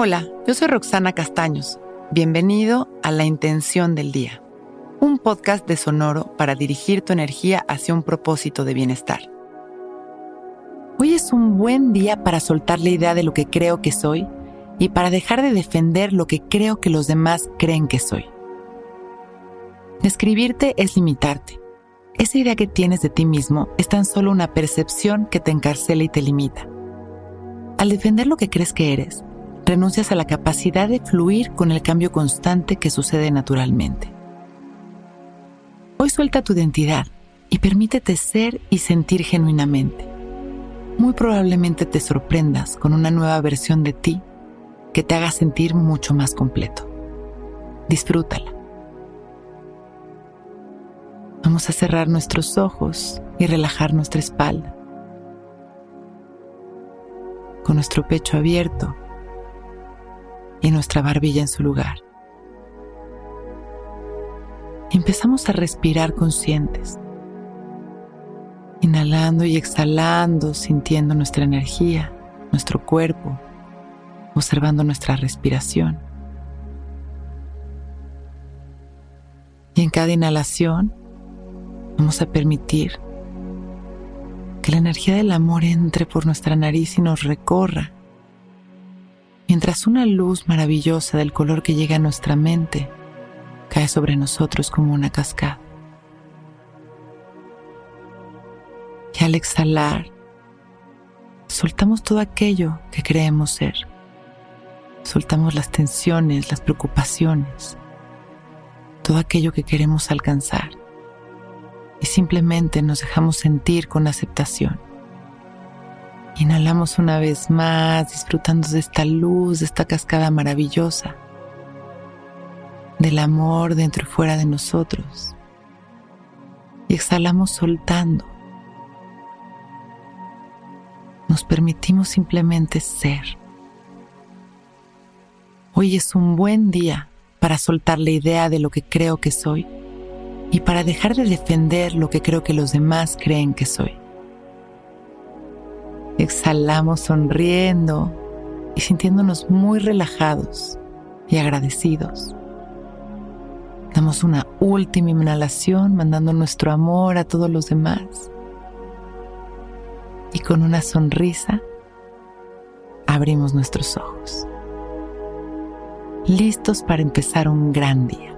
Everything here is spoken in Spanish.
Hola, yo soy Roxana Castaños. Bienvenido a La Intención del Día, un podcast de Sonoro para dirigir tu energía hacia un propósito de bienestar. Hoy es un buen día para soltar la idea de lo que creo que soy y para dejar de defender lo que creo que los demás creen que soy. Describirte es limitarte. Esa idea que tienes de ti mismo es tan solo una percepción que te encarcela y te limita. Al defender lo que crees que eres, renuncias a la capacidad de fluir con el cambio constante que sucede naturalmente. Hoy suelta tu identidad y permítete ser y sentir genuinamente. Muy probablemente te sorprendas con una nueva versión de ti que te haga sentir mucho más completo. Disfrútala. Vamos a cerrar nuestros ojos y relajar nuestra espalda. Con nuestro pecho abierto y nuestra barbilla en su lugar. Empezamos a respirar conscientes, inhalando y exhalando, sintiendo nuestra energía, nuestro cuerpo, observando nuestra respiración. Y en cada inhalación vamos a permitir que la energía del amor entre por nuestra nariz y nos recorra, mientras una luz maravillosa del color que llega a nuestra mente cae sobre nosotros como una cascada. Y al exhalar, soltamos todo aquello que creemos ser. Soltamos las tensiones, las preocupaciones, todo aquello que queremos alcanzar y simplemente nos dejamos sentir con aceptación. Inhalamos una vez más, disfrutando de esta luz, de esta cascada maravillosa, del amor dentro y fuera de nosotros. Y exhalamos soltando. Nos permitimos simplemente ser. Hoy es un buen día para soltar la idea de lo que creo que soy y para dejar de defender lo que creo que los demás creen que soy. Exhalamos sonriendo y sintiéndonos muy relajados y agradecidos. Damos una última inhalación mandando nuestro amor a todos los demás. Y con una sonrisa abrimos nuestros ojos. Listos para empezar un gran día.